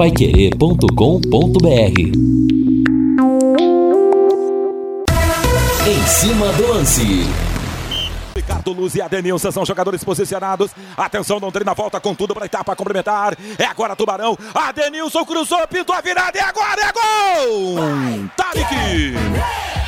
paiquerê.com.br Em cima do lance. Ricardo Luz e Adenilson são jogadores posicionados. Atenção, Londrina volta com tudo para a etapa complementar. É agora Tubarão. Adenilson cruzou, pintou a virada e agora é gol! Tarek!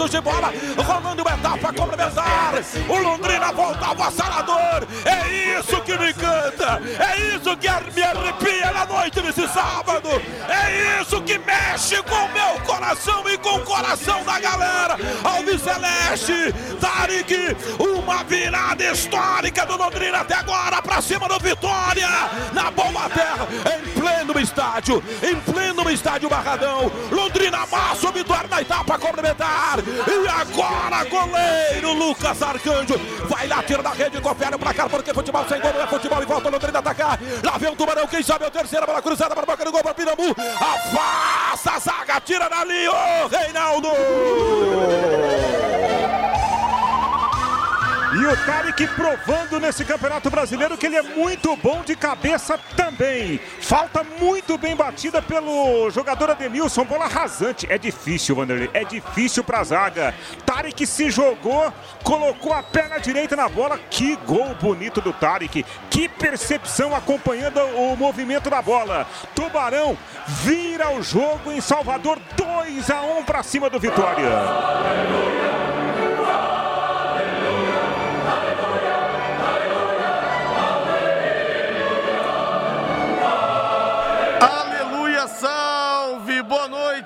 Minutos de bola, rolando uma etapa complementar. O Londrina volta ao avassalador. É isso que me encanta. É isso que me arrepia na noite desse sábado. É isso que mexe com o meu coração e com o coração da galera. Alves Celeste, Tarek, uma virada histórica do Londrina até agora para cima do Vitória. Na bomba terra, em pleno estádio, em pleno estádio Barradão. Londrina amassa o Vitória na etapa complementar. E agora, goleiro Lucas Arcanjo vai lá, tira da rede, confere pra cá, porque futebol sem gol não é futebol e volta o Londrina atacar. Lá vem o Tubarão, quem sabe é o terceiro, bola cruzada para a boca do gol para Pirambu. Afasta a zaga, tira dali, ô Reinaldo! E o Tarek provando nesse Campeonato Brasileiro que ele é muito bom de cabeça também. Falta muito bem batida pelo jogador Ademilson, bola rasante. É difícil, Vanderlei, é difícil pra zaga. Tarek se jogou, colocou a perna direita na bola. Que gol bonito do Tarek. Que percepção acompanhando o movimento da bola. Tubarão vira o jogo em Salvador, 2 a 1 para cima do Vitória.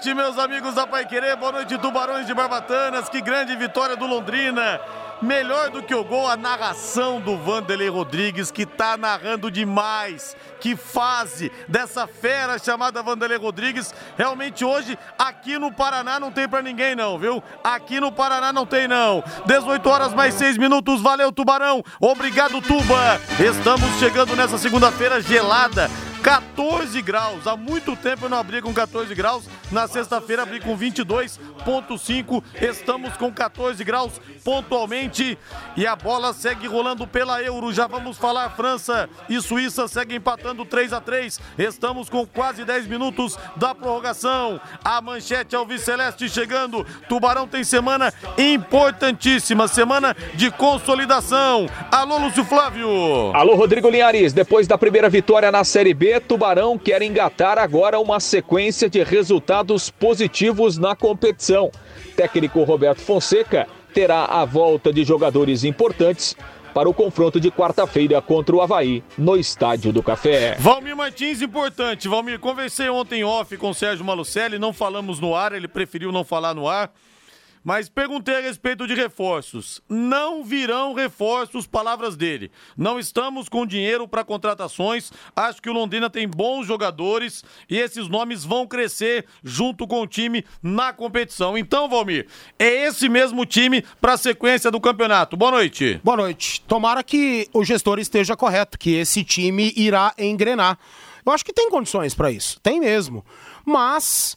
Noite, meus amigos da Pai Querer, boa noite, Tubarões de Barbatanas, que grande vitória do Londrina. Melhor do que o gol, a narração do Vanderlei Rodrigues, que tá narrando demais. Que fase dessa fera chamada Vanderlei Rodrigues. Realmente hoje, aqui no Paraná, não tem para ninguém, não, viu? Aqui no Paraná não tem, não. 18 horas mais 6 minutos. Valeu, Tubarão. Obrigado, Tuba. Estamos chegando nessa segunda-feira gelada 14 graus. Há muito tempo eu não abri com 14 graus. Na sexta-feira abri com 22,5. Estamos com 14 graus pontualmente. E a bola segue rolando pela Euro. Já vamos falar. França e Suíça seguem empatando 3 a 3 Estamos com quase 10 minutos da prorrogação. A manchete Alves Celeste chegando. Tubarão tem semana importantíssima. Semana de consolidação. Alô, Lúcio Flávio. Alô, Rodrigo Linhares. Depois da primeira vitória na Série B, Tubarão quer engatar agora uma sequência de resultados positivos na competição. Técnico Roberto Fonseca terá a volta de jogadores importantes para o confronto de quarta-feira contra o Havaí, no Estádio do Café. Valmir Martins, importante. Valmir, conversei ontem off com o Sérgio Malucelli, não falamos no ar, ele preferiu não falar no ar. Mas perguntei a respeito de reforços. Não virão reforços, palavras dele. Não estamos com dinheiro para contratações. Acho que o Londrina tem bons jogadores e esses nomes vão crescer junto com o time na competição. Então, Valmir, é esse mesmo time para a sequência do campeonato. Boa noite. Boa noite. Tomara que o gestor esteja correto, que esse time irá engrenar. Eu acho que tem condições para isso. Tem mesmo. Mas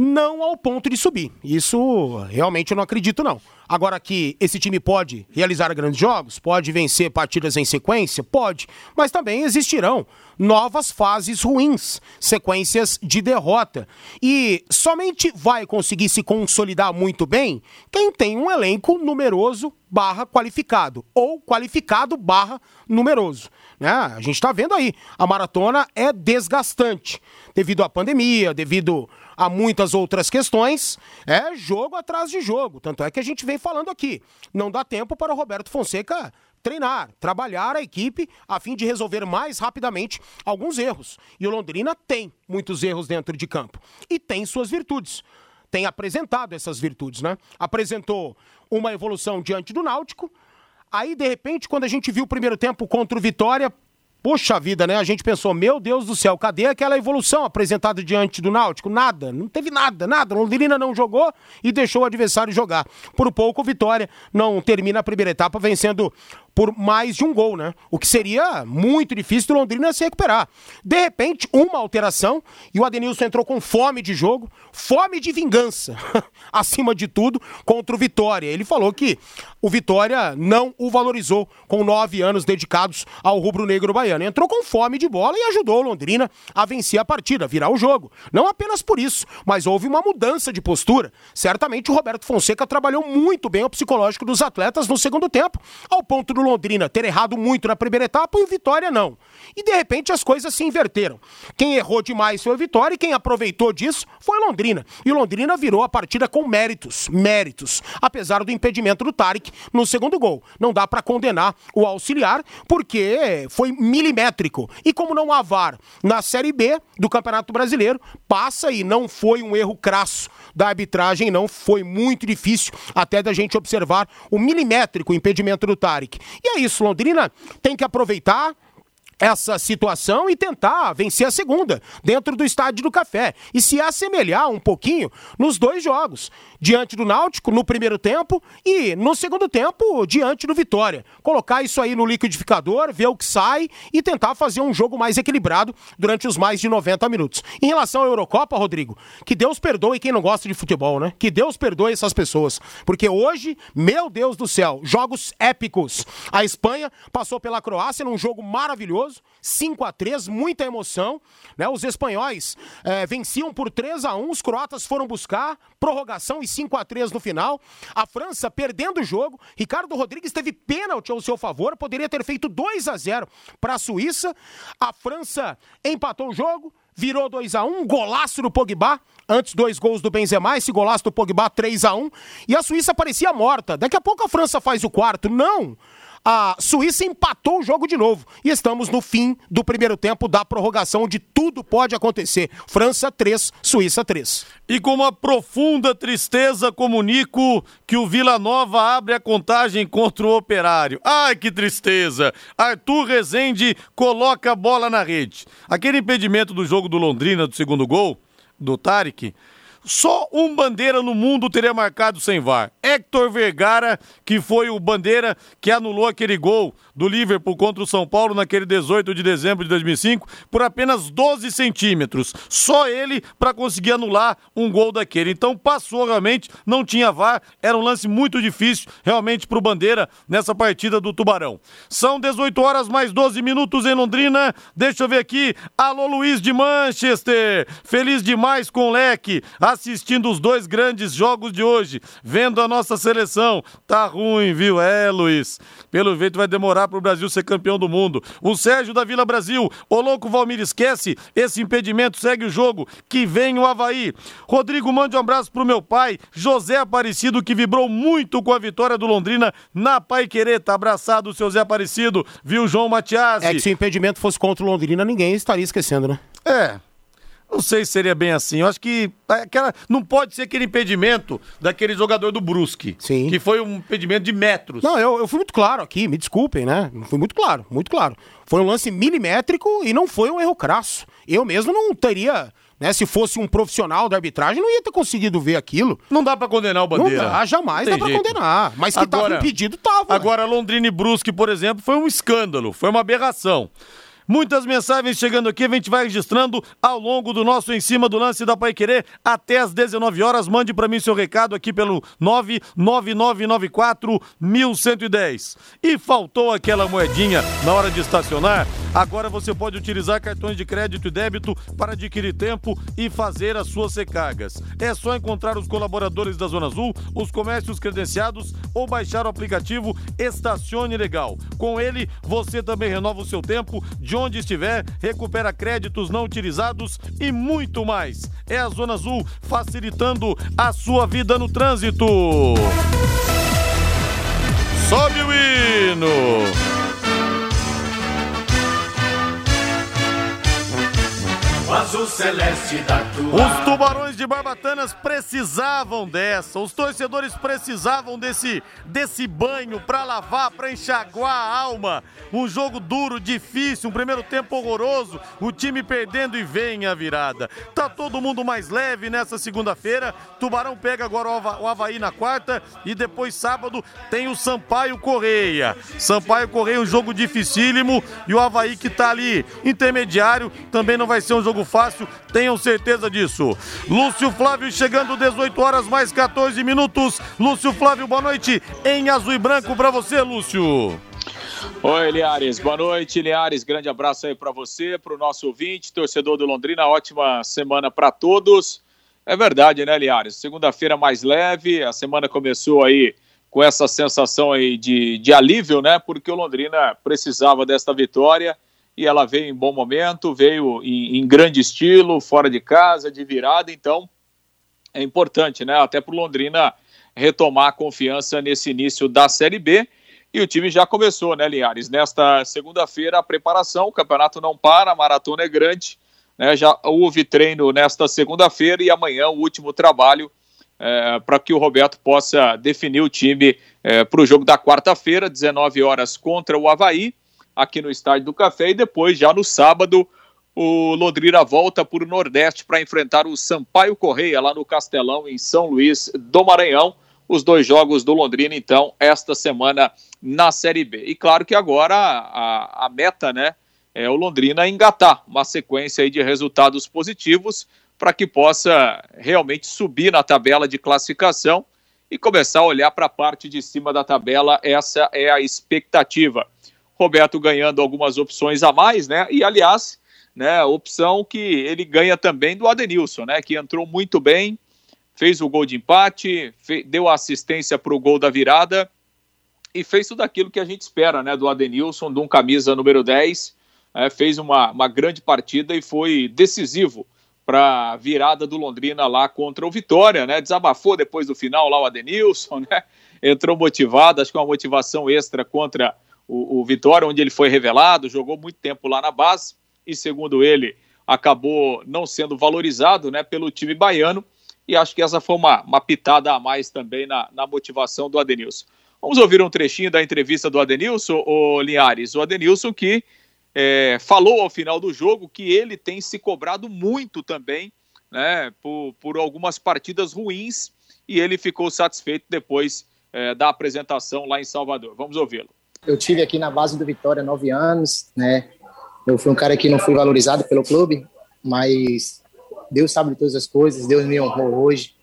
não ao ponto de subir. Isso realmente eu não acredito, não. Agora que esse time pode realizar grandes jogos, pode vencer partidas em sequência, pode, mas também existirão novas fases ruins, sequências de derrota. E somente vai conseguir se consolidar muito bem quem tem um elenco numeroso barra qualificado, ou qualificado barra numeroso. Né? A gente está vendo aí, a maratona é desgastante devido à pandemia, devido a muitas outras questões, é jogo atrás de jogo. Tanto é que a gente vem falando aqui. Não dá tempo para o Roberto Fonseca treinar, trabalhar a equipe a fim de resolver mais rapidamente alguns erros. E o Londrina tem muitos erros dentro de campo e tem suas virtudes. Tem apresentado essas virtudes, né? Apresentou uma evolução diante do Náutico. Aí, de repente, quando a gente viu o primeiro tempo contra o Vitória, Poxa vida, né? A gente pensou, meu Deus do céu, cadê aquela evolução apresentada diante do Náutico? Nada, não teve nada, nada. Londrina não jogou e deixou o adversário jogar. Por pouco, Vitória não termina a primeira etapa vencendo por mais de um gol, né? O que seria muito difícil do Londrina se recuperar. De repente, uma alteração e o Adenilson entrou com fome de jogo, fome de vingança, acima de tudo, contra o Vitória. Ele falou que o Vitória não o valorizou com nove anos dedicados ao rubro-negro baiano. Entrou com fome de bola e ajudou o Londrina a vencer a partida, virar o jogo. Não apenas por isso, mas houve uma mudança de postura. Certamente o Roberto Fonseca trabalhou muito bem o psicológico dos atletas no segundo tempo, ao ponto do Londrina ter errado muito na primeira etapa e o Vitória não. E de repente as coisas se inverteram. Quem errou demais foi o Vitória e quem aproveitou disso foi Londrina. E Londrina virou a partida com méritos, méritos, apesar do impedimento do Tarek no segundo gol. Não dá para condenar o auxiliar porque foi milimétrico. E como não há VAR na Série B do Campeonato Brasileiro, passa e não foi um erro crasso da arbitragem, não foi muito difícil até da gente observar o milimétrico impedimento do Tarek. E é isso, Londrina tem que aproveitar essa situação e tentar vencer a segunda dentro do estádio do Café e se assemelhar um pouquinho nos dois jogos, diante do Náutico no primeiro tempo e no segundo tempo diante do Vitória. Colocar isso aí no liquidificador, ver o que sai e tentar fazer um jogo mais equilibrado durante os mais de 90 minutos. Em relação à Eurocopa, Rodrigo, que Deus perdoe quem não gosta de futebol, né? Que Deus perdoe essas pessoas, porque hoje, meu Deus do céu, jogos épicos. A Espanha passou pela Croácia num jogo maravilhoso 5 a 3 muita emoção. Né? Os espanhóis é, venciam por 3 a 1 os croatas foram buscar prorrogação e 5 a 3 no final. A França perdendo o jogo. Ricardo Rodrigues teve pênalti ao seu favor, poderia ter feito 2 a 0 para a Suíça. A França empatou o jogo, virou 2 a 1 golaço do Pogba, antes dois gols do Benzema, esse golaço do Pogba 3 a 1 e a Suíça parecia morta. Daqui a pouco a França faz o quarto. Não! A Suíça empatou o jogo de novo. E estamos no fim do primeiro tempo da prorrogação, onde tudo pode acontecer. França 3, Suíça 3. E com uma profunda tristeza comunico que o Vila Nova abre a contagem contra o Operário. Ai, que tristeza! Arthur Rezende coloca a bola na rede. Aquele impedimento do jogo do Londrina, do segundo gol, do Tarek, só um bandeira no mundo teria marcado sem VAR. Hector Vergara, que foi o bandeira que anulou aquele gol do Liverpool contra o São Paulo naquele 18 de dezembro de 2005 por apenas 12 centímetros. Só ele para conseguir anular um gol daquele. Então passou realmente, não tinha VAR, era um lance muito difícil realmente para o Bandeira nessa partida do Tubarão. São 18 horas mais 12 minutos em Londrina. Deixa eu ver aqui. Alô Luiz de Manchester. Feliz demais com o Leque assistindo os dois grandes jogos de hoje, vendo a nossa seleção. Tá ruim, viu? É, Luiz. Pelo jeito vai demorar para o Brasil ser campeão do mundo. O Sérgio da Vila Brasil, o louco Valmir esquece, esse impedimento segue o jogo, que vem o Havaí. Rodrigo, mande um abraço pro meu pai, José Aparecido, que vibrou muito com a vitória do Londrina na Pai Querer. Tá abraçado, seu Zé Aparecido, viu, João Matias? É que se o impedimento fosse contra o Londrina, ninguém estaria esquecendo, né? É, não sei se seria bem assim. Eu acho que aquela, não pode ser aquele impedimento daquele jogador do Brusque. Sim. Que foi um impedimento de metros. Não, eu, eu fui muito claro aqui, me desculpem, né? Fui muito claro, muito claro. Foi um lance milimétrico e não foi um erro crasso. Eu mesmo não teria. Né, se fosse um profissional da arbitragem, não ia ter conseguido ver aquilo. Não dá para condenar o Bandeira. Não dá, jamais dá para condenar. Mas que agora, tava impedido, tava. Agora, Londrina e Brusque, por exemplo, foi um escândalo, foi uma aberração. Muitas mensagens chegando aqui, a gente vai registrando ao longo do nosso Em Cima do Lance da Pai Querer até às 19 horas. Mande para mim seu recado aqui pelo 99994 1110. E faltou aquela moedinha na hora de estacionar? Agora você pode utilizar cartões de crédito e débito para adquirir tempo e fazer as suas recargas. É só encontrar os colaboradores da Zona Azul, os comércios credenciados ou baixar o aplicativo Estacione Legal. Com ele, você também renova o seu tempo de onde estiver, recupera créditos não utilizados e muito mais. É a Zona Azul facilitando a sua vida no trânsito. Sobe o hino! O azul celeste da tua. Os tubarões de Barbatanas precisavam dessa. Os torcedores precisavam desse, desse banho para lavar, para enxaguar a alma. Um jogo duro, difícil, um primeiro tempo horroroso. O time perdendo e vem a virada. Tá todo mundo mais leve nessa segunda-feira. Tubarão pega agora o Havaí na quarta e depois sábado tem o Sampaio Correia. Sampaio Correia, um jogo dificílimo e o Havaí que tá ali intermediário. Também não vai ser um jogo fácil, tenham certeza disso. Lúcio Flávio chegando 18 horas mais 14 minutos. Lúcio Flávio, boa noite em azul e branco para você, Lúcio. Oi, Liares. Boa noite, Liares. Grande abraço aí para você, para o nosso ouvinte, torcedor do Londrina. Ótima semana para todos. É verdade, né, Liares? Segunda-feira mais leve, a semana começou aí com essa sensação aí de, de alívio, né? Porque o Londrina precisava desta vitória e ela veio em bom momento, veio em, em grande estilo, fora de casa, de virada, então é importante, né? Até para o Londrina retomar a confiança nesse início da Série B. E o time já começou, né, Linhares? Nesta segunda-feira, a preparação, o campeonato não para, a maratona é grande. Né? Já houve treino nesta segunda-feira e amanhã o último trabalho é, para que o Roberto possa definir o time é, para o jogo da quarta-feira, 19 horas contra o Havaí aqui no Estádio do Café e depois, já no sábado, o Londrina volta para o Nordeste para enfrentar o Sampaio Correia lá no Castelão, em São Luís do Maranhão. Os dois jogos do Londrina, então, esta semana na Série B. E claro que agora a, a meta, né, é o Londrina engatar uma sequência aí de resultados positivos para que possa realmente subir na tabela de classificação e começar a olhar para a parte de cima da tabela. Essa é a expectativa. Roberto ganhando algumas opções a mais, né? E aliás, né, opção que ele ganha também do Adenilson, né? Que entrou muito bem, fez o gol de empate, deu assistência para o gol da virada e fez tudo aquilo que a gente espera, né? Do Adenilson, de um camisa número 10, é, fez uma, uma grande partida e foi decisivo para a virada do Londrina lá contra o Vitória, né? Desabafou depois do final lá o Adenilson, né? Entrou motivado, acho que uma motivação extra contra o, o Vitória, onde ele foi revelado, jogou muito tempo lá na base e, segundo ele, acabou não sendo valorizado né, pelo time baiano. E acho que essa foi uma, uma pitada a mais também na, na motivação do Adenilson. Vamos ouvir um trechinho da entrevista do Adenilson, o Linhares. O Adenilson que é, falou ao final do jogo que ele tem se cobrado muito também né, por, por algumas partidas ruins e ele ficou satisfeito depois é, da apresentação lá em Salvador. Vamos ouvi-lo. Eu tive aqui na base do Vitória nove anos, né? Eu fui um cara que não fui valorizado pelo clube, mas Deus sabe de todas as coisas, Deus me honrou hoje.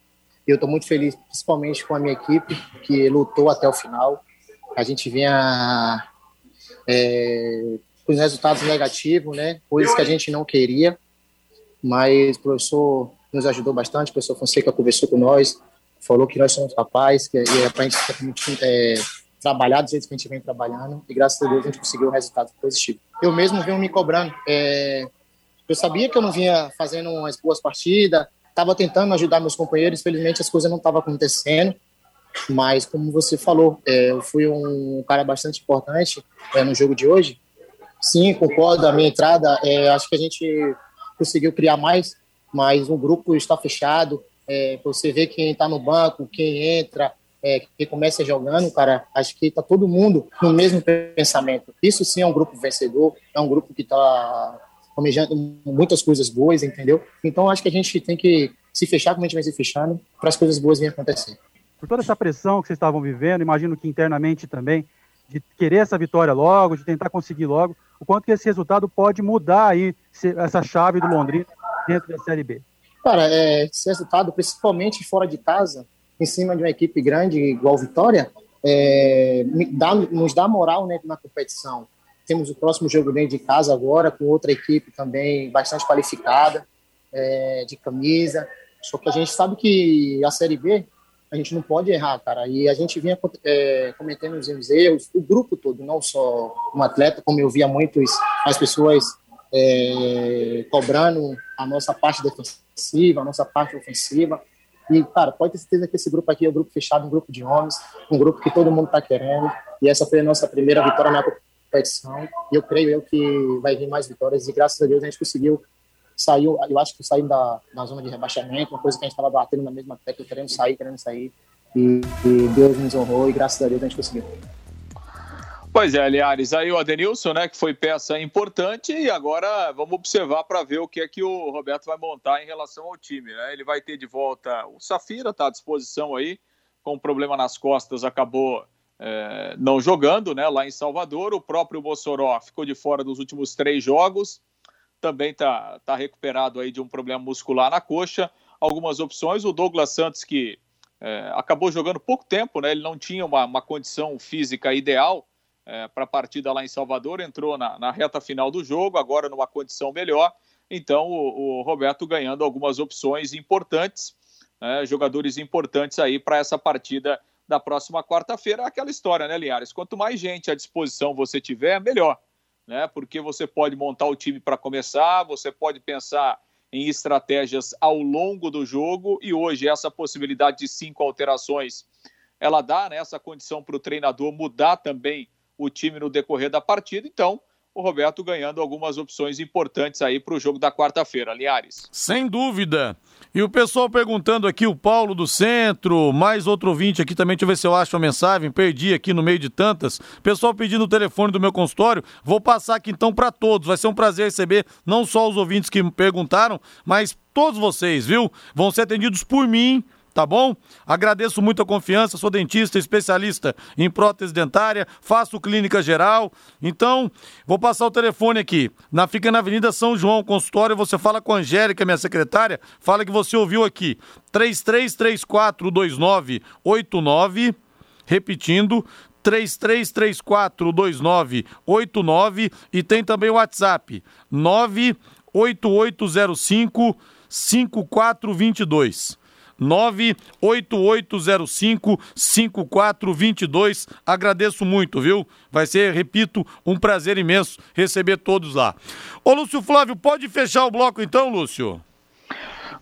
E eu estou muito feliz, principalmente com a minha equipe, que lutou até o final. A gente vinha é, com os resultados negativos, né? Coisas que a gente não queria, mas o professor nos ajudou bastante. O professor Fonseca conversou com nós, falou que nós somos capazes, que é para a gente é, trabalhar do jeito que a gente vem trabalhando e graças a Deus a gente conseguiu um resultado positivo. Eu mesmo venho me cobrando. É, eu sabia que eu não vinha fazendo umas boas partidas, estava tentando ajudar meus companheiros, felizmente as coisas não estavam acontecendo, mas como você falou, é, eu fui um cara bastante importante é, no jogo de hoje. Sim, concordo, a minha entrada, é, acho que a gente conseguiu criar mais, mas o grupo está fechado, é, você vê quem está no banco, quem entra, é, que começa jogando, cara, acho que tá todo mundo no mesmo pensamento. Isso sim é um grupo vencedor, é um grupo que tá almejando muitas coisas boas, entendeu? Então acho que a gente tem que se fechar como a gente vem se fechando para as coisas boas virem acontecer. Por toda essa pressão que vocês estavam vivendo, imagino que internamente também, de querer essa vitória logo, de tentar conseguir logo, o quanto que esse resultado pode mudar aí essa chave do Londrina dentro da Série B? Cara, é, esse resultado, principalmente fora de casa, em cima de uma equipe grande igual Vitória, é, dá, nos dá moral né, na competição. Temos o próximo jogo dentro de casa agora, com outra equipe também bastante qualificada, é, de camisa. Só que a gente sabe que a Série B, a gente não pode errar, cara. E a gente vinha é, cometendo os erros, o grupo todo, não só um atleta, como eu via muitas as pessoas é, cobrando a nossa parte defensiva, a nossa parte ofensiva. E, cara, pode ter certeza que esse grupo aqui é um grupo fechado, um grupo de homens, um grupo que todo mundo está querendo. E essa foi a nossa primeira vitória na competição. E eu creio eu que vai vir mais vitórias. E graças a Deus a gente conseguiu saiu, eu acho que saímos da, da zona de rebaixamento, uma coisa que a gente estava batendo na mesma tecla, querendo sair, querendo sair. E, e Deus nos honrou e graças a Deus a gente conseguiu. Pois é, Aliares, aí o Adenilson, né, que foi peça importante, e agora vamos observar para ver o que é que o Roberto vai montar em relação ao time, né? Ele vai ter de volta o Safira, está à disposição aí, com um problema nas costas, acabou é, não jogando, né, lá em Salvador. O próprio Mossoró ficou de fora dos últimos três jogos, também está tá recuperado aí de um problema muscular na coxa. Algumas opções, o Douglas Santos, que é, acabou jogando pouco tempo, né, ele não tinha uma, uma condição física ideal, é, para a partida lá em Salvador, entrou na, na, reta final do jogo, agora numa condição melhor. Então, o, o Roberto ganhando algumas opções importantes, né, jogadores importantes aí para essa partida da próxima quarta-feira. Aquela história, né, Linhares? Quanto mais gente à disposição você tiver, melhor. Né? Porque você pode montar o time para começar, você pode pensar em estratégias ao longo do jogo e hoje essa possibilidade de cinco alterações ela dá né, essa condição para o treinador mudar também o time no decorrer da partida. Então, o Roberto ganhando algumas opções importantes aí para o jogo da quarta-feira, Linhares. Sem dúvida. E o pessoal perguntando aqui, o Paulo do Centro, mais outro ouvinte aqui também, deixa eu ver se eu acho a mensagem, perdi aqui no meio de tantas. Pessoal pedindo o telefone do meu consultório, vou passar aqui então para todos. Vai ser um prazer receber não só os ouvintes que me perguntaram, mas todos vocês, viu? Vão ser atendidos por mim tá bom? Agradeço muito a confiança, sou dentista, especialista em prótese dentária, faço clínica geral. Então, vou passar o telefone aqui. Na fica na Avenida São João, consultório, você fala com a Angélica, minha secretária, fala que você ouviu aqui. 33342989, repetindo, 33342989 e tem também o WhatsApp 98805 5422. 98805-5422. Agradeço muito, viu? Vai ser, repito, um prazer imenso receber todos lá. Ô, Lúcio Flávio, pode fechar o bloco então, Lúcio?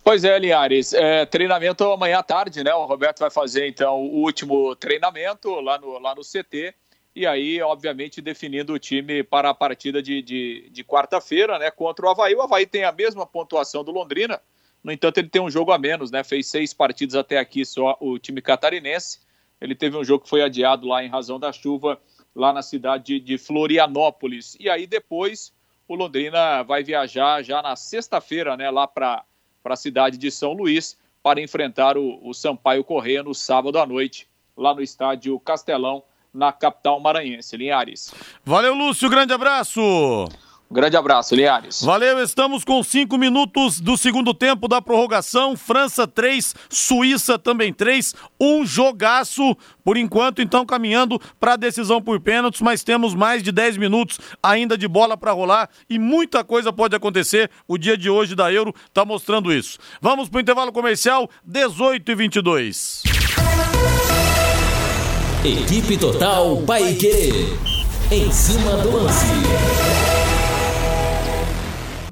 Pois é, Linhares. É, treinamento amanhã à tarde, né? O Roberto vai fazer então o último treinamento lá no, lá no CT. E aí, obviamente, definindo o time para a partida de, de, de quarta-feira, né? Contra o Havaí. O Havaí tem a mesma pontuação do Londrina, no entanto, ele tem um jogo a menos, né? Fez seis partidas até aqui só o time catarinense. Ele teve um jogo que foi adiado lá em razão da chuva, lá na cidade de Florianópolis. E aí depois o Londrina vai viajar já na sexta-feira, né? Lá para a cidade de São Luís para enfrentar o, o Sampaio Correia no sábado à noite, lá no estádio Castelão, na capital maranhense. Linhares. Valeu, Lúcio. Grande abraço. Um grande abraço, Liares. Valeu, estamos com cinco minutos do segundo tempo da prorrogação. França 3, Suíça também 3. Um jogaço, por enquanto, então caminhando para a decisão por pênaltis, mas temos mais de 10 minutos ainda de bola para rolar e muita coisa pode acontecer. O dia de hoje da Euro está mostrando isso. Vamos para o intervalo comercial, 18 e 22. Equipe Total Paique. Em cima do lance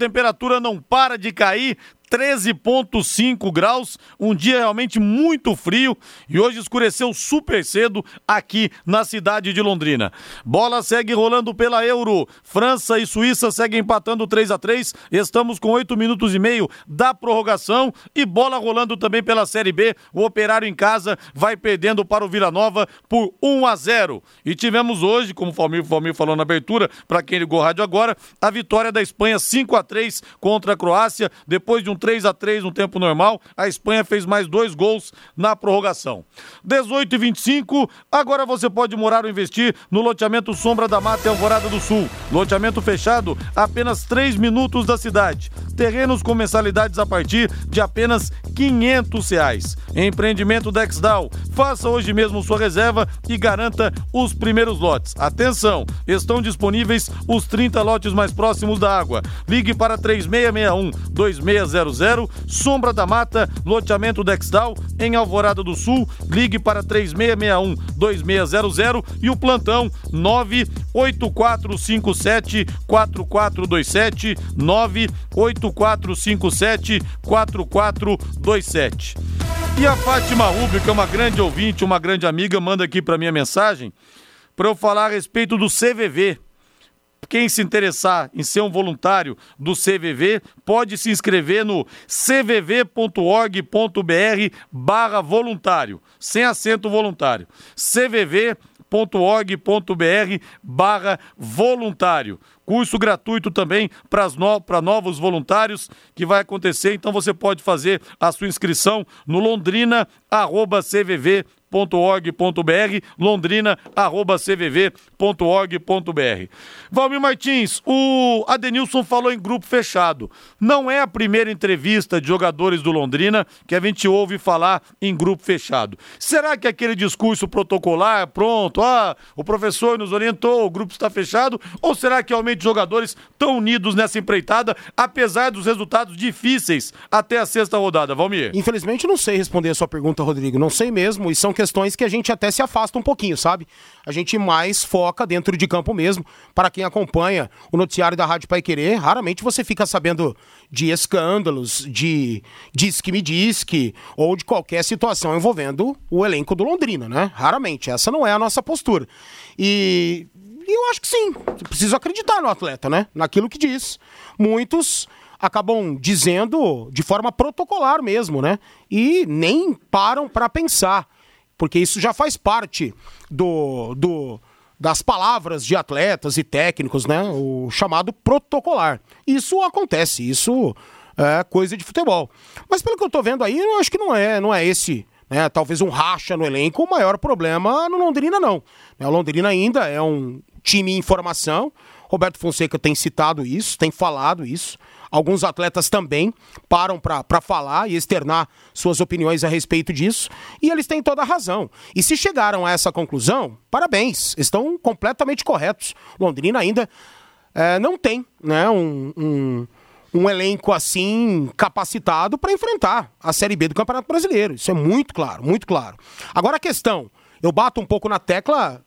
temperatura não para de cair. 13,5 graus, um dia realmente muito frio e hoje escureceu super cedo aqui na cidade de Londrina. Bola segue rolando pela Euro. França e Suíça seguem empatando 3 a 3 Estamos com 8 minutos e meio da prorrogação e bola rolando também pela Série B. O Operário em casa vai perdendo para o Vila Nova por 1 a 0. E tivemos hoje, como o Falmir, Falmir falou na abertura, para quem ligou o rádio agora, a vitória da Espanha 5 a 3 contra a Croácia, depois de um 3 a 3 no tempo normal. A Espanha fez mais dois gols na prorrogação. 18 e 25, agora você pode morar ou investir no loteamento Sombra da Mata Alvorada do Sul. Loteamento fechado, apenas 3 minutos da cidade. Terrenos com mensalidades a partir de apenas 500 reais. Empreendimento Dexdal. Faça hoje mesmo sua reserva e garanta os primeiros lotes. Atenção, estão disponíveis os 30 lotes mais próximos da água. Ligue para 3661 2600 Sombra da Mata, loteamento Dexdal, em Alvorada do Sul. Ligue para 3661 2600 e o plantão 98457 4427 98457 4427. E a Fátima Rubio, que é uma grande ouvinte, uma grande amiga, manda aqui para minha mensagem para eu falar a respeito do CVV quem se interessar em ser um voluntário do CVV, pode se inscrever no cvv.org.br barra voluntário, sem acento voluntário. cvv.org.br barra voluntário. Curso gratuito também para no, novos voluntários que vai acontecer. Então você pode fazer a sua inscrição no londrina.cvv.org cvv.org.br, londrina.cvv.org.br. Valmir Martins, o Adenilson falou em grupo fechado. Não é a primeira entrevista de jogadores do Londrina que a gente ouve falar em grupo fechado. Será que aquele discurso protocolar, pronto, ah, o professor nos orientou, o grupo está fechado, ou será que realmente jogadores estão unidos nessa empreitada, apesar dos resultados difíceis até a sexta rodada, Valmir? Infelizmente não sei responder a sua pergunta, Rodrigo, não sei mesmo, e são questões que a gente até se afasta um pouquinho, sabe? A gente mais foca dentro de campo mesmo. Para quem acompanha o noticiário da Rádio Pai Querer, raramente você fica sabendo de escândalos, de diz que me diz que, ou de qualquer situação envolvendo o elenco do Londrina, né? Raramente. Essa não é a nossa postura. E eu acho que sim. Preciso acreditar no atleta, né? Naquilo que diz. Muitos acabam dizendo de forma protocolar mesmo, né? E nem param para pensar, porque isso já faz parte do, do das palavras de atletas e técnicos, né? O chamado protocolar. Isso acontece, isso é coisa de futebol. Mas pelo que eu tô vendo aí, eu acho que não é, não é esse né, talvez um racha no elenco, o maior problema no Londrina não. O Londrina ainda é um time em formação. Roberto Fonseca tem citado isso, tem falado isso. Alguns atletas também param para falar e externar suas opiniões a respeito disso. E eles têm toda a razão. E se chegaram a essa conclusão, parabéns, estão completamente corretos. Londrina ainda é, não tem né, um, um, um elenco assim capacitado para enfrentar a Série B do Campeonato Brasileiro. Isso é muito claro, muito claro. Agora a questão, eu bato um pouco na tecla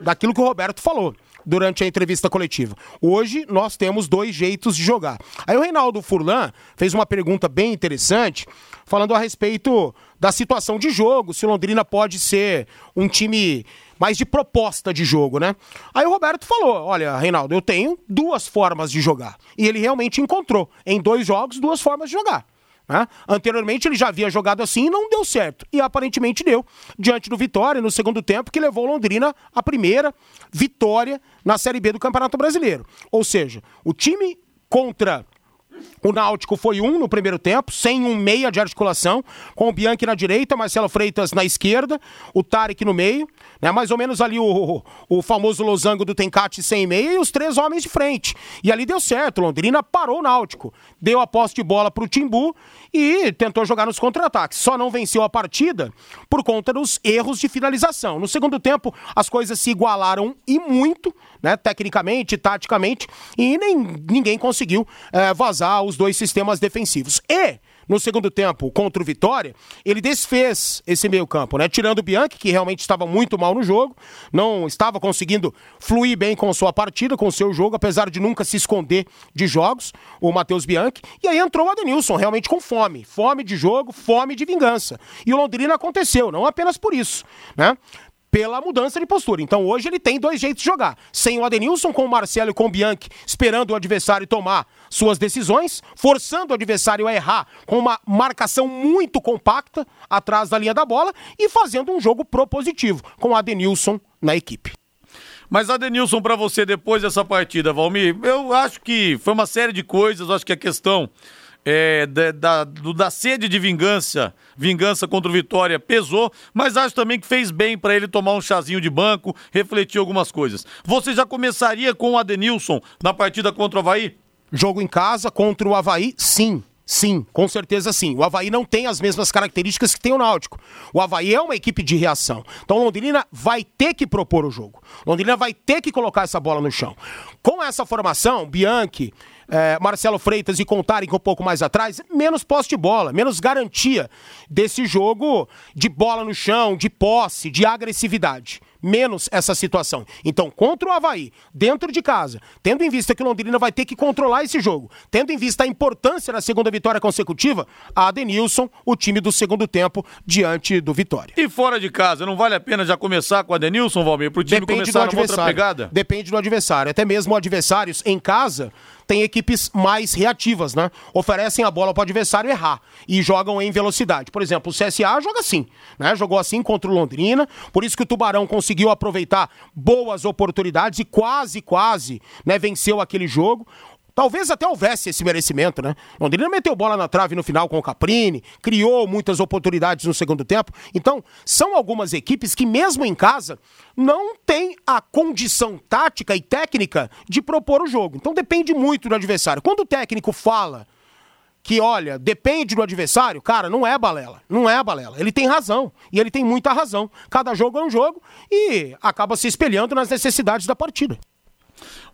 daquilo que o Roberto falou durante a entrevista coletiva. Hoje nós temos dois jeitos de jogar. Aí o Reinaldo Furlan fez uma pergunta bem interessante, falando a respeito da situação de jogo, se Londrina pode ser um time mais de proposta de jogo, né? Aí o Roberto falou: olha, Reinaldo, eu tenho duas formas de jogar. E ele realmente encontrou em dois jogos duas formas de jogar. Né? Anteriormente ele já havia jogado assim e não deu certo. E aparentemente deu, diante do Vitória, no segundo tempo, que levou Londrina à primeira vitória na Série B do Campeonato Brasileiro. Ou seja, o time contra o Náutico foi um no primeiro tempo, sem um meia de articulação, com o Bianchi na direita, Marcelo Freitas na esquerda, o Tarek no meio, né? mais ou menos ali o, o famoso losango do Tencate sem meia e os três homens de frente. E ali deu certo, Londrina parou o Náutico, deu a posse de bola para o Timbu e tentou jogar nos contra-ataques. Só não venceu a partida por conta dos erros de finalização. No segundo tempo, as coisas se igualaram e muito, né? tecnicamente, taticamente, e nem, ninguém conseguiu é, vazar os dois sistemas defensivos. E no segundo tempo contra o Vitória, ele desfez esse meio-campo, né? Tirando o Bianchi, que realmente estava muito mal no jogo, não estava conseguindo fluir bem com sua partida, com seu jogo, apesar de nunca se esconder de jogos, o Matheus Bianchi. E aí entrou o Adenilson, realmente com fome. Fome de jogo, fome de vingança. E o Londrina aconteceu, não apenas por isso, né? Pela mudança de postura. Então hoje ele tem dois jeitos de jogar. Sem o Adenilson, com o Marcelo e com o Bianchi, esperando o adversário tomar suas decisões, forçando o adversário a errar com uma marcação muito compacta atrás da linha da bola e fazendo um jogo propositivo com o Adenilson na equipe. Mas Adenilson, para você, depois dessa partida, Valmir, eu acho que foi uma série de coisas, acho que a questão é, da, da, do, da, sede de vingança, vingança contra o Vitória pesou, mas acho também que fez bem para ele tomar um chazinho de banco, refletir algumas coisas. Você já começaria com o Adenilson na partida contra o Havaí? Jogo em casa contra o Havaí, sim. Sim, com certeza sim. O Havaí não tem as mesmas características que tem o Náutico. O Havaí é uma equipe de reação. Então Londrina vai ter que propor o jogo. Londrina vai ter que colocar essa bola no chão. Com essa formação, Bianchi, é, Marcelo Freitas e contarem um pouco mais atrás, menos posse de bola, menos garantia desse jogo de bola no chão, de posse, de agressividade. menos essa situação. Então, contra o Havaí, dentro de casa, tendo em vista que o Londrina vai ter que controlar esse jogo, tendo em vista a importância da segunda vitória consecutiva, a Adenilson, o time do segundo tempo, diante do Vitória. E fora de casa, não vale a pena já começar com a Denilson, Valmir, pro time Depende começar numa outra pegada? Depende do adversário. Até mesmo adversários em casa têm equipes mais reativas, né? Oferecem a bola para o adversário errar e jogam em velocidade. Por exemplo, o CSA joga assim, né? Jogou assim contra o Londrina, por isso que o Tubarão conseguiu aproveitar boas oportunidades e quase, quase, né, venceu aquele jogo. Talvez até houvesse esse merecimento, né? Londrina meteu bola na trave no final com o Caprini, criou muitas oportunidades no segundo tempo. Então, são algumas equipes que, mesmo em casa, não têm a condição tática e técnica de propor o jogo. Então, depende muito do adversário. Quando o técnico fala que, olha, depende do adversário, cara, não é balela. Não é balela. Ele tem razão. E ele tem muita razão. Cada jogo é um jogo e acaba se espelhando nas necessidades da partida.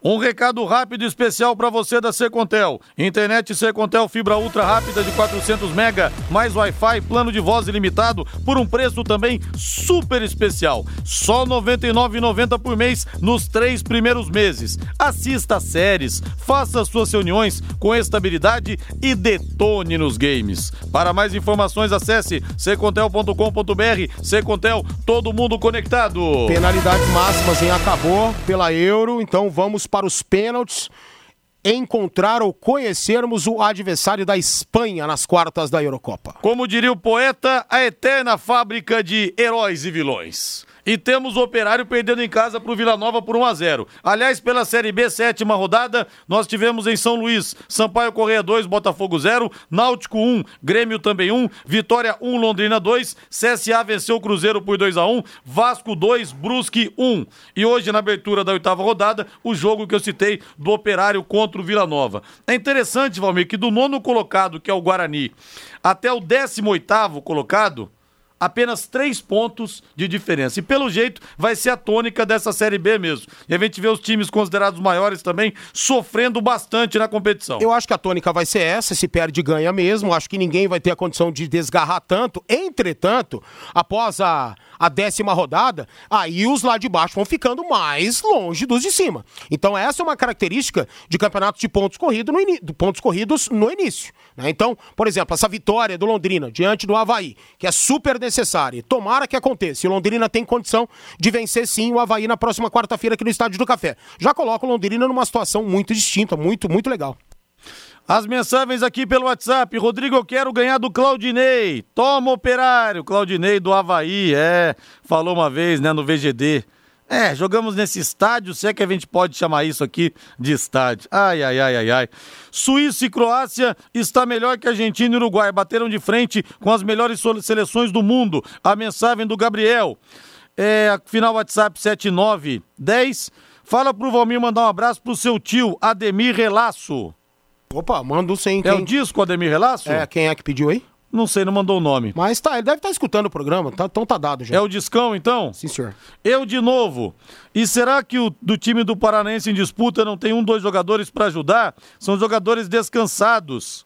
Um recado rápido e especial para você da Secontel. Internet Secontel fibra ultra rápida de 400 mega, mais Wi-Fi, plano de voz ilimitado por um preço também super especial. Só R$ 99,90 por mês nos três primeiros meses. Assista séries, faça suas reuniões com estabilidade e detone nos games. Para mais informações acesse secontel.com.br. Secontel, todo mundo conectado. Penalidades máximas em acabou pela Euro, então vamos para os pênaltis. Encontrar ou conhecermos o adversário da Espanha nas quartas da Eurocopa. Como diria o poeta, a eterna fábrica de heróis e vilões. E temos o Operário perdendo em casa para o Vila Nova por 1 a 0. Aliás, pela Série B, sétima rodada, nós tivemos em São Luís, Sampaio Correia 2, Botafogo 0, Náutico 1, Grêmio também 1, Vitória 1, Londrina 2, CSA venceu o Cruzeiro por 2 a 1, Vasco 2, Brusque 1. E hoje, na abertura da oitava rodada, o jogo que eu citei do Operário contra o Vila Nova. É interessante, Valmir, que do nono colocado, que é o Guarani, até o décimo oitavo colocado, apenas três pontos de diferença. E pelo jeito vai ser a tônica dessa Série B mesmo. E a gente vê os times considerados maiores também sofrendo bastante na competição. Eu acho que a tônica vai ser essa, se perde ganha mesmo. Acho que ninguém vai ter a condição de desgarrar tanto. Entretanto, após a, a décima rodada, aí os lá de baixo vão ficando mais longe dos de cima. Então essa é uma característica de campeonatos de pontos, corrido no pontos corridos no início. Né? Então, por exemplo, essa vitória do Londrina diante do Havaí, que é super necessária, tomara que aconteça. E o Londrina tem condição de vencer sim o Havaí na próxima quarta-feira aqui no Estádio do Café. Já coloca o Londrina numa situação muito distinta, muito, muito legal. As mensagens aqui pelo WhatsApp. Rodrigo, eu quero ganhar do Claudinei. Toma, operário. Claudinei do Havaí, é. Falou uma vez, né, no VGD. É, jogamos nesse estádio, se é que a gente pode chamar isso aqui de estádio. Ai, ai, ai, ai, ai. Suíça e Croácia está melhor que Argentina e Uruguai. Bateram de frente com as melhores seleções do mundo. A mensagem do Gabriel. É, final WhatsApp 7910. Fala pro Valmir mandar um abraço pro seu tio, Ademir Relaço. Opa, manda sem É quem... o disco Ademir Relaço? É, quem é que pediu aí? Não sei, não mandou o nome. Mas tá, ele deve estar escutando o programa, tá, então tá dado já. É o discão, então? Sim, senhor. Eu de novo. E será que o do time do Paranaense em disputa não tem um, dois jogadores para ajudar? São jogadores descansados.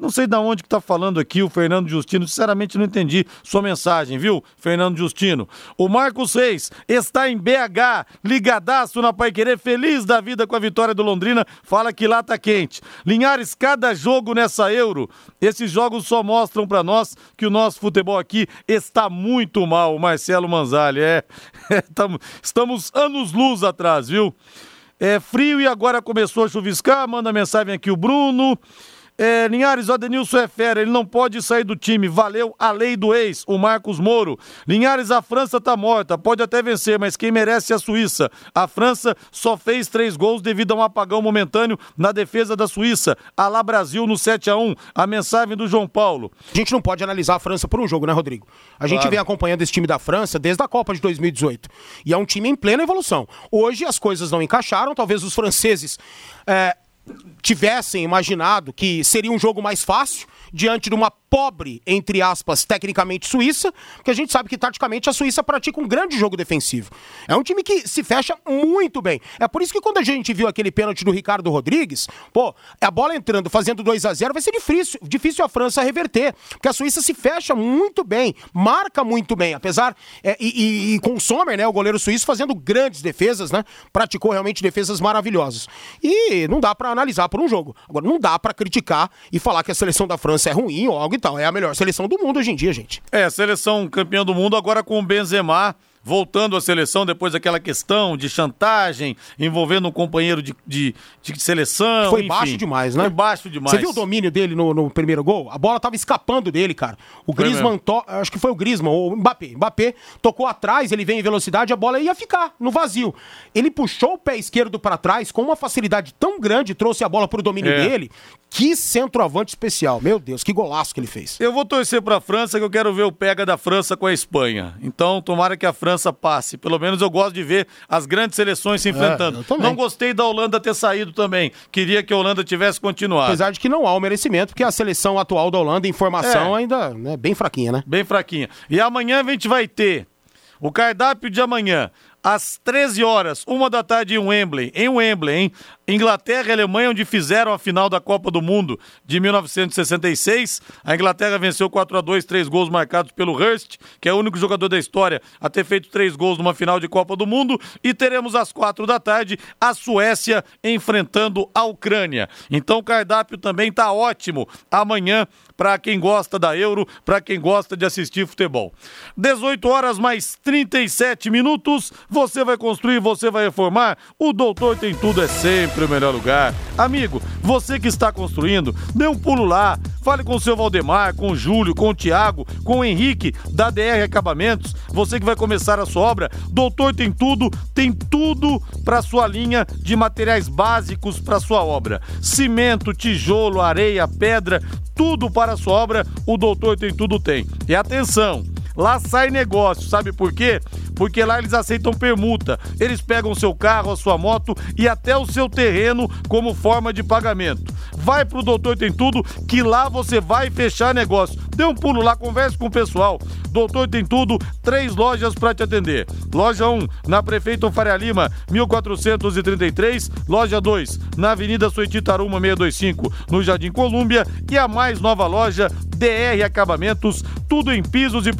Não sei de onde que tá falando aqui o Fernando Justino. Sinceramente não entendi sua mensagem, viu, Fernando Justino? O Marcos Reis está em BH, ligadaço na Pai Querer, feliz da vida com a vitória do Londrina. Fala que lá tá quente. Linhares, cada jogo nessa Euro, esses jogos só mostram para nós que o nosso futebol aqui está muito mal. Marcelo Manzali, é. Tamo- estamos anos-luz atrás, viu? É frio e agora começou a chuviscar. Manda mensagem aqui o Bruno. É, Linhares, o Adenilson é fera, ele não pode sair do time. Valeu a lei do ex, o Marcos Moro. Linhares, a França tá morta, pode até vencer, mas quem merece é a Suíça. A França só fez três gols devido a um apagão momentâneo na defesa da Suíça. Alá Brasil no 7 a 1 A mensagem do João Paulo. A gente não pode analisar a França por um jogo, né, Rodrigo? A gente Claro. vem acompanhando esse time da França desde a Copa de 2018. E é um time em plena evolução. Hoje as coisas não encaixaram, talvez os franceses. é, tivessem imaginado que seria um jogo mais fácil diante de uma pobre, entre aspas, tecnicamente Suíça, porque a gente sabe que taticamente a Suíça pratica um grande jogo defensivo. É um time que se fecha muito bem. É por isso que quando a gente viu aquele pênalti do Ricardo Rodrigues, pô, a bola entrando, fazendo 2 a 0 vai ser difícil, difícil a França reverter, porque a Suíça se fecha muito bem, marca muito bem, apesar é, e, e, e, com o Sommer, né, o goleiro suíço fazendo grandes defesas, né, praticou realmente defesas maravilhosas. E não dá para analisar por um jogo. Agora não dá para criticar e falar que a seleção da França é ruim ou algo tal. É a melhor seleção do mundo hoje em dia, gente. É, seleção campeã do mundo agora com o Benzema voltando à seleção depois daquela questão de chantagem envolvendo um companheiro de, de, de seleção. Foi enfim. baixo demais, né? Foi baixo demais. Você viu o domínio dele no, no primeiro gol? A bola tava escapando dele, cara. O Griezmann, to... acho que foi o Griezmann, ou o Mbappé. Mbappé tocou atrás, ele vem em velocidade, a bola ia ficar no vazio. Ele puxou o pé esquerdo para trás com uma facilidade tão grande, trouxe a bola pro domínio É. dele. Que centroavante especial. Meu Deus, que golaço que ele fez. Eu vou torcer pra França, que eu quero ver o pega da França com a Espanha. Então, tomara que a França passe. Pelo menos eu gosto de ver as grandes seleções se enfrentando. É, eu também. Não gostei da Holanda ter saído também. Queria que a Holanda tivesse continuado. Apesar de que não há o merecimento, porque a seleção atual da Holanda em formação É. ainda é né, bem fraquinha, né? Bem fraquinha. E amanhã a gente vai ter o cardápio de amanhã. Às 13 horas, uma da tarde em Wembley, em Wembley, hein? Inglaterra e Alemanha, onde fizeram a final da Copa do Mundo de 1966. A Inglaterra venceu 4 a 2 três gols marcados pelo Hurst, que é o único jogador da história a ter feito três gols numa final de Copa do Mundo. E teremos às quatro da tarde a Suécia enfrentando a Ucrânia. Então o cardápio também tá ótimo amanhã para quem gosta da Euro, para quem gosta de assistir futebol. 18 horas mais 37 minutos, você vai construir, você vai reformar, o Doutor Tem Tudo é sempre o melhor lugar. Amigo, você que está construindo, dê um pulo lá, fale com o seu Valdemar, com o Júlio, com o Tiago, com o Henrique, da DR Acabamentos, você que vai começar a sua obra, Doutor Tem Tudo, tem tudo para sua linha de materiais básicos para sua obra. Cimento, tijolo, areia, pedra, tudo para a sua obra, o Doutor Tem Tudo tem. E atenção, lá sai negócio, sabe por quê? Porque lá eles aceitam permuta. Eles pegam seu carro, a sua moto e até o seu terreno como forma de pagamento. Vai pro Doutor Tem Tudo, que lá você vai fechar negócio. Dê um pulo lá, converse com o pessoal. Doutor Tem Tudo, três lojas para te atender. Loja 1, na Prefeito Faria Lima, 1433. Loja 2, na Avenida Sueti Taruma 625, no Jardim Colúmbia. E a mais nova loja, DR Acabamentos, tudo em pisos e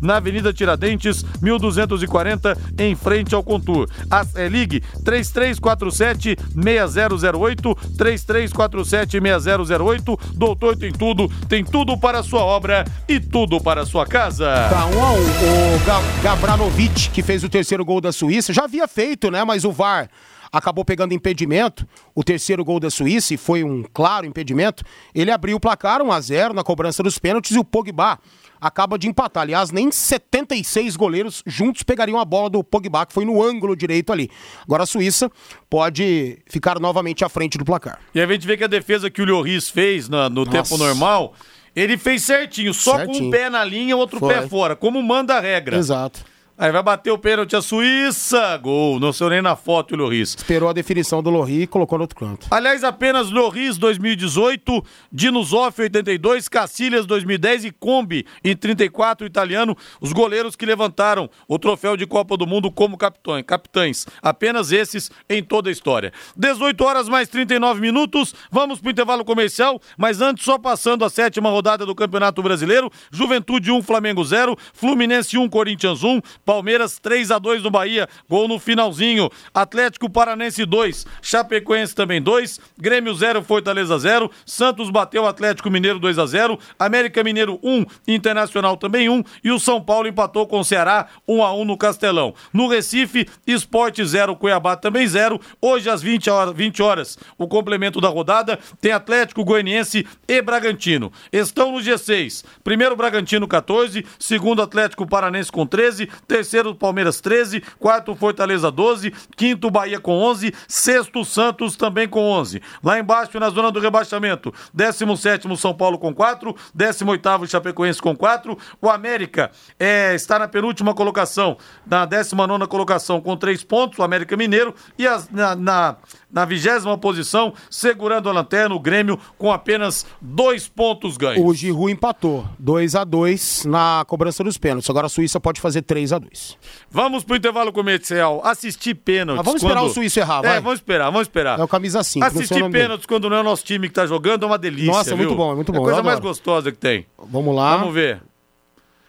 na Avenida Tiradentes, 1240, em frente ao Contour. As, é, ligue 3347 6008, 3347 6008. Doutor tem tudo, tem tudo para a sua obra e tudo para a sua casa. Tá um a um. O Ga- Gabranovic, que fez o terceiro gol da Suíça, já havia feito, né? Mas o VAR acabou pegando impedimento. O terceiro gol da Suíça, e foi um claro impedimento. Ele abriu o placar 1 a 0 na cobrança dos pênaltis e o Pogba acaba de empatar. Aliás, nem 76 goleiros juntos pegariam a bola do Pogba, que foi no ângulo direito ali. Agora a Suíça pode ficar novamente à frente do placar. E aí a gente vê que a defesa que o Lloris fez na- no tempo normal, ele fez certinho, só com um Certinho. pé na linha, outro Foi. pé fora, como manda a regra. Exato. Aí vai bater o pênalti a Suíça, gol, não saiu nem na foto o Lloris. Esperou a definição do Lohri e colocou no outro canto. Aliás, apenas Loris 2018, Dinosoff 82, Cacilhas 2010 e Kombi em 34 italiano, os goleiros que levantaram o troféu de Copa do Mundo como capitães, capitães. Apenas esses em toda a história. 18 horas mais 39 minutos, vamos pro intervalo comercial, mas antes só passando a sétima rodada do Campeonato Brasileiro, Juventude 1, Flamengo 0, Fluminense 1, Corinthians 1, Palmeiras 3 a 2 no Bahia, gol no finalzinho. Atlético Paranense 2, Chapecoense também 2, Grêmio 0, Fortaleza 0, Santos bateu Atlético Mineiro 2 a 0, América Mineiro 1, Internacional também 1 e o São Paulo empatou com o Ceará 1 a 1 no Castelão. No Recife, Esporte 0, Cuiabá também 0. Hoje às 20 horas, 20 horas, o complemento da rodada tem Atlético Goianiense e Bragantino. Estão no G6. Primeiro Bragantino 14, segundo Atlético Paranense com 13, terceiro Palmeiras 13, quarto Fortaleza 12, quinto Bahia com 11, sexto Santos também com 11. Lá embaixo na zona do rebaixamento, 17 São Paulo com 4, 18 Chapecoense com 4, o América é, está na penúltima colocação, na 19 colocação com 3 pontos, o América Mineiro, e as, na, na na vigésima posição, segurando a lanterna, o Grêmio com apenas dois pontos ganhos. O Giroud empatou, 2 a 2 na cobrança dos pênaltis. Agora a Suíça pode fazer 3 a 2 Vamos pro intervalo comercial. Assistir pênaltis. Mas vamos esperar quando... o Suíço errar, vai. É, vamos esperar, vamos esperar. É o camisa 5. Assistir pênaltis quando não é o nosso time que tá jogando é uma delícia. Nossa, viu? muito bom, é muito bom. É a coisa mais gostosa que tem. Vamos lá. Vamos ver.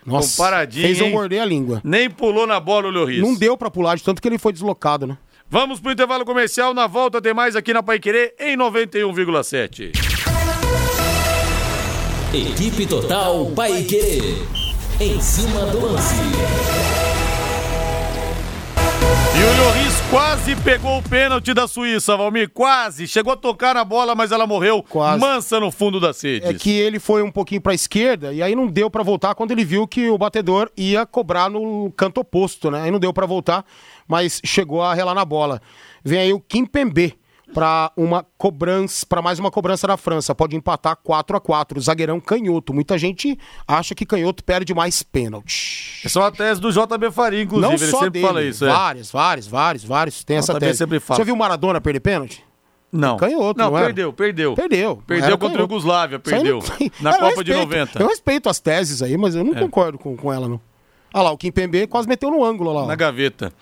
Nossa, Comparadinho, fez eu hein? morder a língua. Nem pulou na bola o Lloris. Não deu pra pular de tanto que ele foi deslocado, né? Vamos pro intervalo comercial. Na volta tem mais aqui na Paiquerê em 91,7. Equipe Total Paiquerê. Em cima do lance. E o Lloris quase pegou o pênalti da Suíça, Valmir. Quase. Chegou a tocar na bola, mas ela morreu Quase. mansa no fundo da sede. É que ele foi um pouquinho pra esquerda e aí não deu pra voltar quando ele viu que o batedor ia cobrar no canto oposto, né? Aí não deu pra voltar, mas chegou a relar na bola. Vem aí o Kim Pembe para uma cobrança, para mais uma cobrança da França, pode empatar 4 a 4. Zagueirão canhoto. Muita gente acha que canhoto perde mais pênalti. Essa é uma tese do JB Faria, inclusive. Não ele só sempre dele, fala isso. é. vários, vários, vários, vários tem essa tese. sempre fala. Já viu o Maradona perder pênalti? Não. Canhoto, não, não perdeu, perdeu. Perdeu. Perdeu contra a canhoto. Iugoslávia, Isso aí perdeu. não Na Eu Copa de respeito, 90. Eu respeito as teses aí, mas eu não É. concordo com, com ela, não. Olha lá, o Kim Pembe quase meteu no ângulo lá. ó. Na gaveta.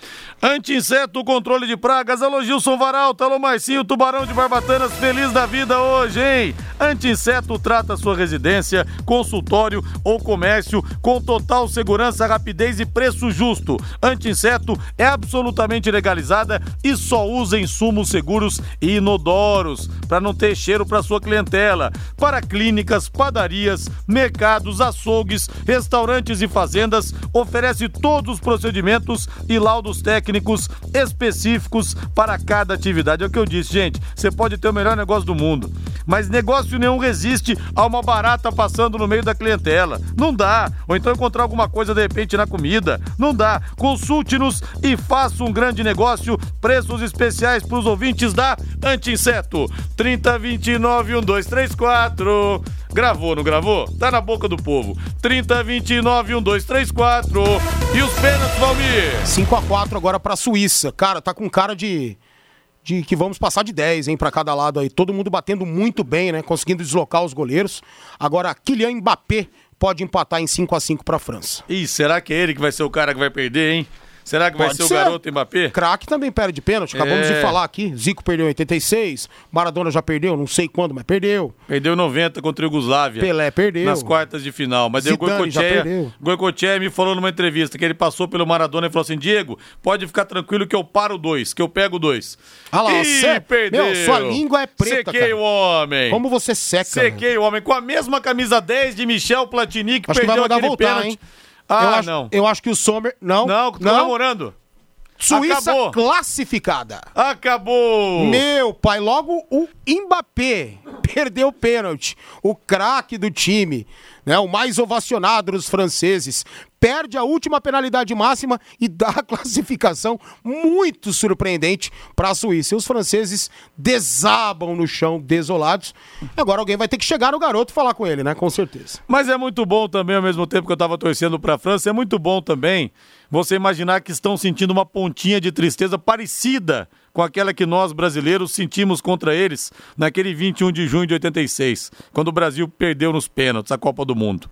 Anti-inseto, controle de pragas. Alô, Gilson Varalta. Alô, Marcinho, tubarão de Barbatanas. Feliz da vida hoje, hein? Anti-inseto trata sua residência, consultório ou comércio com total segurança, rapidez e preço justo. Anti-inseto é absolutamente legalizada e só usa insumos seguros e inodoros para não ter cheiro para sua clientela. Para clínicas, padarias, mercados, açougues, restaurantes e fazendas, oferece todos os procedimentos e laudos técnicos específicos para cada atividade. É o que eu disse, gente. Você pode ter o melhor negócio do mundo, mas negócio nenhum resiste a uma barata passando no meio da clientela. Não dá. Ou então encontrar alguma coisa de repente na comida. Não dá. Consulte-nos e faça um grande negócio. Preços especiais para os ouvintes da Anti-Inseto. 3029 1234. Gravou, não gravou? Tá na boca do povo. 3029 1234. E os pênaltis, Valmir? 5 a 4 agora pra Suíça. Cara, tá com cara de de que vamos passar de 10, hein, pra cada lado aí. Todo mundo batendo muito bem, né, conseguindo deslocar os goleiros. Agora Kylian Mbappé pode empatar em 5 a 5 pra França. Ih, será que é ele que vai ser o cara que vai perder, hein? Será que vai Pode ser, ser. o garoto Mbappé? Craque também perde pênalti, acabamos É. de falar aqui. Zico perdeu em 86, Maradona já perdeu, não sei quando, mas perdeu. Perdeu 90 contra a Iugoslávia. Pelé perdeu. Nas quartas de final. Mas o Zidane já Goicoechea, perdeu. Goicoechea me falou numa entrevista que ele passou pelo Maradona e falou assim: Diego, pode ficar tranquilo que eu paro dois, que eu pego dois. Ah lá, Ih, cê- perdeu. meu, sua língua é preta, Sequei cara. o homem. Como você seca. Sequei o homem. Com a mesma camisa 10 de Michel Platini, que Acho que vai perdeu mandar aquele voltar, pênalti. hein? Ah, eu acho, não. Eu acho que o Sommer. Não. Não, tô namorando. Suíça Acabou. classificada. Acabou. Meu pai, logo o Mbappé perdeu o pênalti. O craque do time, né, o mais ovacionado dos franceses, perde a última penalidade máxima e dá a classificação muito surpreendente para a Suíça. E os franceses desabam no chão, desolados. Agora alguém vai ter que chegar no garoto e falar com ele, né? Com certeza. Mas é muito bom também, ao mesmo tempo que eu tava torcendo pra França, é muito bom também você imaginar que estão sentindo uma pontinha de tristeza parecida com aquela que nós brasileiros sentimos contra eles naquele 21 de junho de 86, quando o Brasil perdeu nos pênaltis a Copa do Mundo.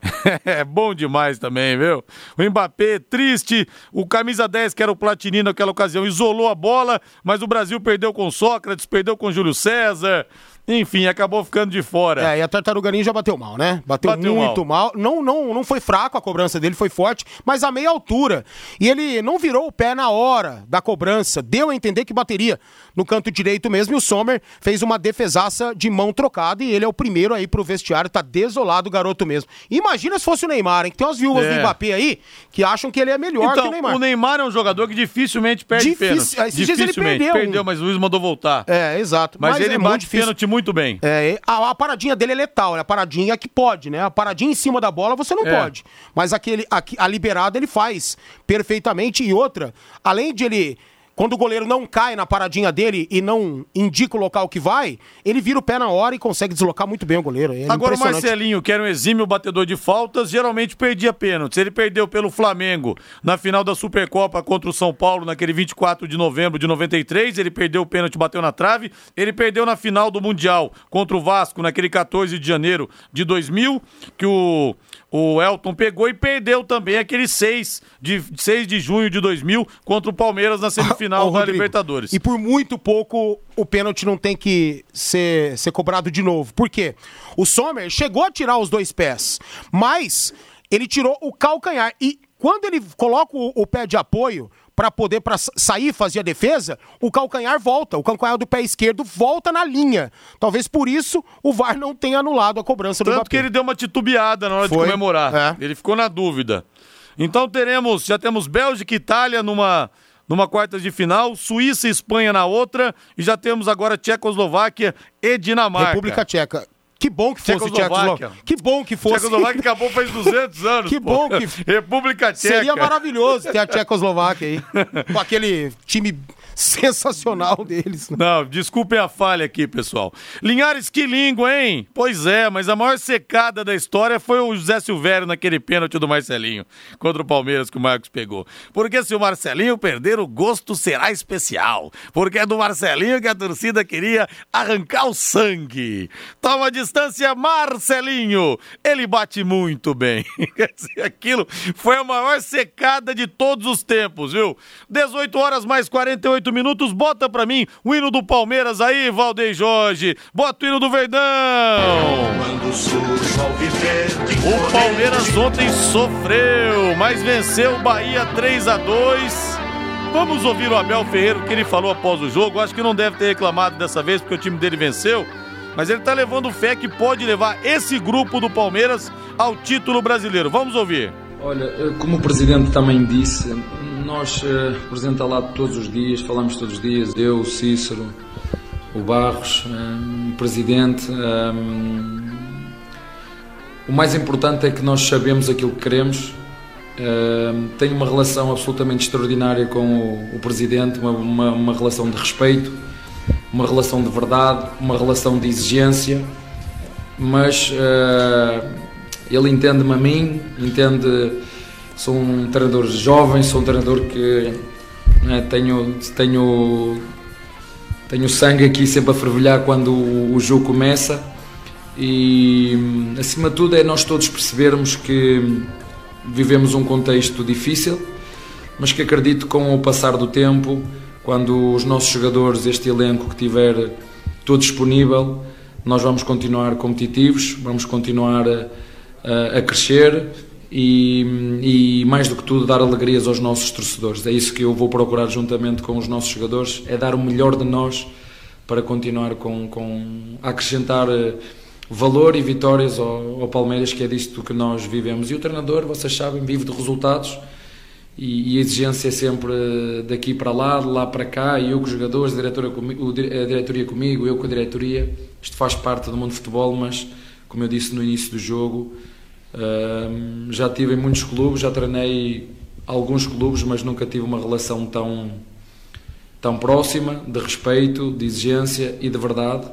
É bom demais também, viu? O Mbappé, triste. O camisa 10, que era o Platini naquela ocasião, isolou a bola, mas o Brasil perdeu com Sócrates, perdeu com Júlio César. Enfim, acabou ficando de fora. É, e a Tartaruga Ninja bateu mal, né? Bateu, Bateu muito mal. Não, não, não foi fraco a cobrança dele, foi forte, mas a meia altura. E ele não virou o pé na hora da cobrança, deu a entender que bateria no canto direito mesmo. E o Sommer fez uma defesaça de mão trocada e ele é o primeiro aí pro vestiário, tá desolado o garoto mesmo. Imagina se fosse o Neymar, hein? Que tem umas viúvas É. do Mbappé aí que acham que ele é melhor que Então, o Neymar. o Neymar é um jogador que dificilmente perde Difícil- pênalti. esses dias ele perdeu um. Perdeu, mas o Luiz mandou voltar. É, exato. Mas, ele é bate muito pênalti muito bem. É, a, a paradinha dele é letal, é a paradinha que pode, né? A paradinha em cima da bola você não É. pode. Mas aquele, a, a liberada ele faz perfeitamente. E outra, além de ele. Quando o goleiro não cai na paradinha dele e não indica o local que vai, ele vira o pé na hora e consegue deslocar muito bem o goleiro. É Agora o. Marcelinho, que era um exímio batedor de faltas, geralmente perdia pênaltis. Ele perdeu pelo Flamengo na final da Supercopa contra o São Paulo, naquele 24 de novembro de 93. Ele perdeu o pênalti, bateu na trave. Ele perdeu na final do Mundial contra o Vasco, naquele 14 de janeiro de 2000, que o, o Elton pegou e perdeu também aquele 6 de, 6 de junho de 2000 contra o Palmeiras na semifinal Ô, da Rodrigo, Libertadores. E por muito pouco o pênalti não tem que ser, ser cobrado de novo. Por quê? O Sommer chegou a tirar os dois pés, mas ele tirou o calcanhar. E quando ele coloca o, o pé de apoio para poder pra sa- sair fazer a defesa, o calcanhar volta. O calcanhar do pé esquerdo volta na linha. Talvez por isso o VAR não tenha anulado a cobrança do Tanto que ele deu uma titubeada na hora de Foi, comemorar. é. Ele ficou na dúvida. Então teremos, já temos Bélgica e Itália numa, numa quartas de final, Suíça e Espanha na outra, e já temos agora Tchecoslováquia e Dinamarca. República Tcheca. Que bom que fosse Tchecoslováquia. Que bom que fosse. Tchecoslováquia acabou faz 200 anos. Que pô. bom que- República Tcheca. Seria maravilhoso ter a Tchecoslováquia aí. com aquele time sensacional deles. né? Não, desculpem a falha aqui, pessoal. Linhares, que língua, hein? Pois é, mas a maior secada da história foi o José Silvério naquele pênalti do Marcelinho contra o Palmeiras que o Marcos pegou. Porque se o Marcelinho perder, o gosto será especial. Porque é do Marcelinho que a torcida queria arrancar o sangue. Toma a distância, Marcelinho. Ele bate muito bem. Aquilo foi a maior secada de todos os tempos, viu? 18 horas mais 48 minutos. Bota pra mim o hino do Palmeiras aí, Valdeir Jorge. Bota o hino do Verdão. O Palmeiras ontem sofreu, mas venceu o Bahia 3 a 2. Vamos ouvir o Abel Ferreira, o que ele falou após o jogo. Acho que não deve ter reclamado dessa vez, porque o time dele venceu. Mas ele tá levando fé que pode levar esse grupo do Palmeiras ao título brasileiro. Vamos ouvir. Olha, eh, como o Presidente também disse, nós, eh, o Presidente está lá todos os dias, falamos todos os dias, eu, o Cícero, o Barros, eh, o Presidente. eh, O mais importante é que nós sabemos aquilo que queremos. eh, Tenho uma relação absolutamente extraordinária com o, o Presidente, uma, uma, uma relação de respeito, uma relação de verdade, uma relação de exigência, mas eh, ele entende-me a mim, entende. Sou um treinador jovem, sou um treinador que né, tenho, tenho, tenho sangue aqui sempre a fervilhar quando o, o jogo começa. E acima de tudo é nós todos percebermos que vivemos um contexto difícil, mas que acredito que com o passar do tempo, quando os nossos jogadores, este elenco que tiver todo disponível, nós vamos continuar competitivos, vamos continuar a, a- a crescer e, e mais do que tudo dar alegrias aos nossos torcedores. É isso que eu vou procurar juntamente com os nossos jogadores, é dar o melhor de nós para continuar com, com a acrescentar eh, valor e vitórias ao, ao Palmeiras, que é disto que nós vivemos. E o treinador, vocês sabem, vive de resultados e, e a exigência é sempre daqui para lá, de lá para cá, e eu com os jogadores, a a diretoria comigo, eu com a diretoria. Isto faz parte do mundo do futebol, mas como eu disse no início do jogo, já tive em muitos clubes, já treinei alguns clubes, mas nunca tive uma relação tão tão próxima, de respeito, de exigência e de verdade.